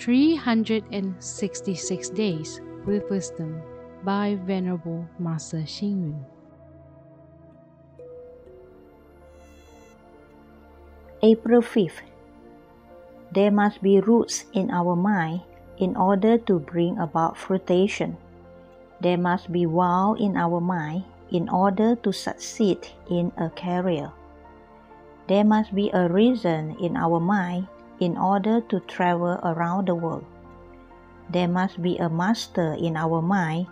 366 Days with Wisdom by Venerable Master Xing Yun. April 5th. There must be roots in our mind in order to bring about fruition. There must be wow in our mind in order to succeed in a career. There must be a reason in our mind in order to travel around the world. There must be a master in our mind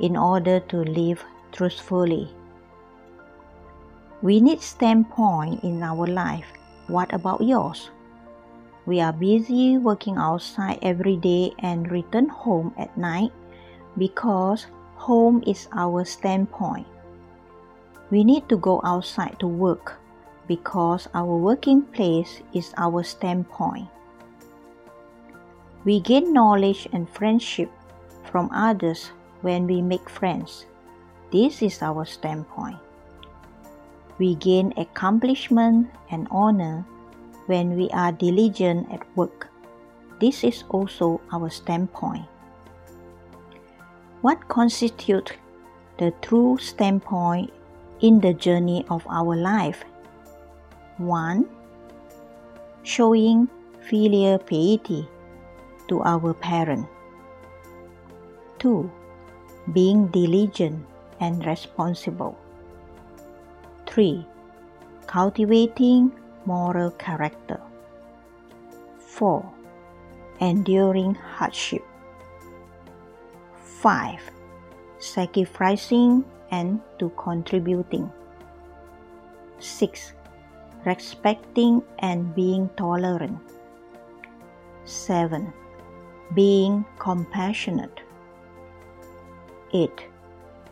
in order to live truthfully. We need standpoint in our life. What about yours? We are busy working outside every day and return home at night because home is our standpoint. We need to go outside to work because our working place is our standpoint. We gain knowledge and friendship from others when we make friends. This is our standpoint. We gain accomplishment and honor when we are diligent at work. This is also our standpoint. What constitutes the true standpoint in the journey of our life 1. Showing filial piety to our parent. 2. Being diligent and responsible. 3. Cultivating moral character. 4. Enduring hardship. 5. Sacrificing and to contributing. 6 respecting and being tolerant. 7. Being compassionate. 8.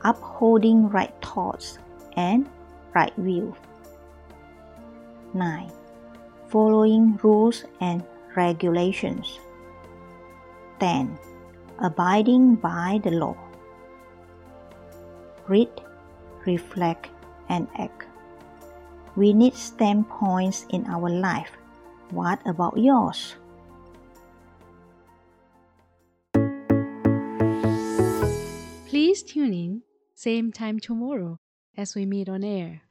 Upholding right thoughts and right view. 9. Following rules and regulations. 10. Abiding by the law. Read, reflect, and act. We need standpoints in our life. What about yours? Please tune in, same time tomorrow as we meet on air.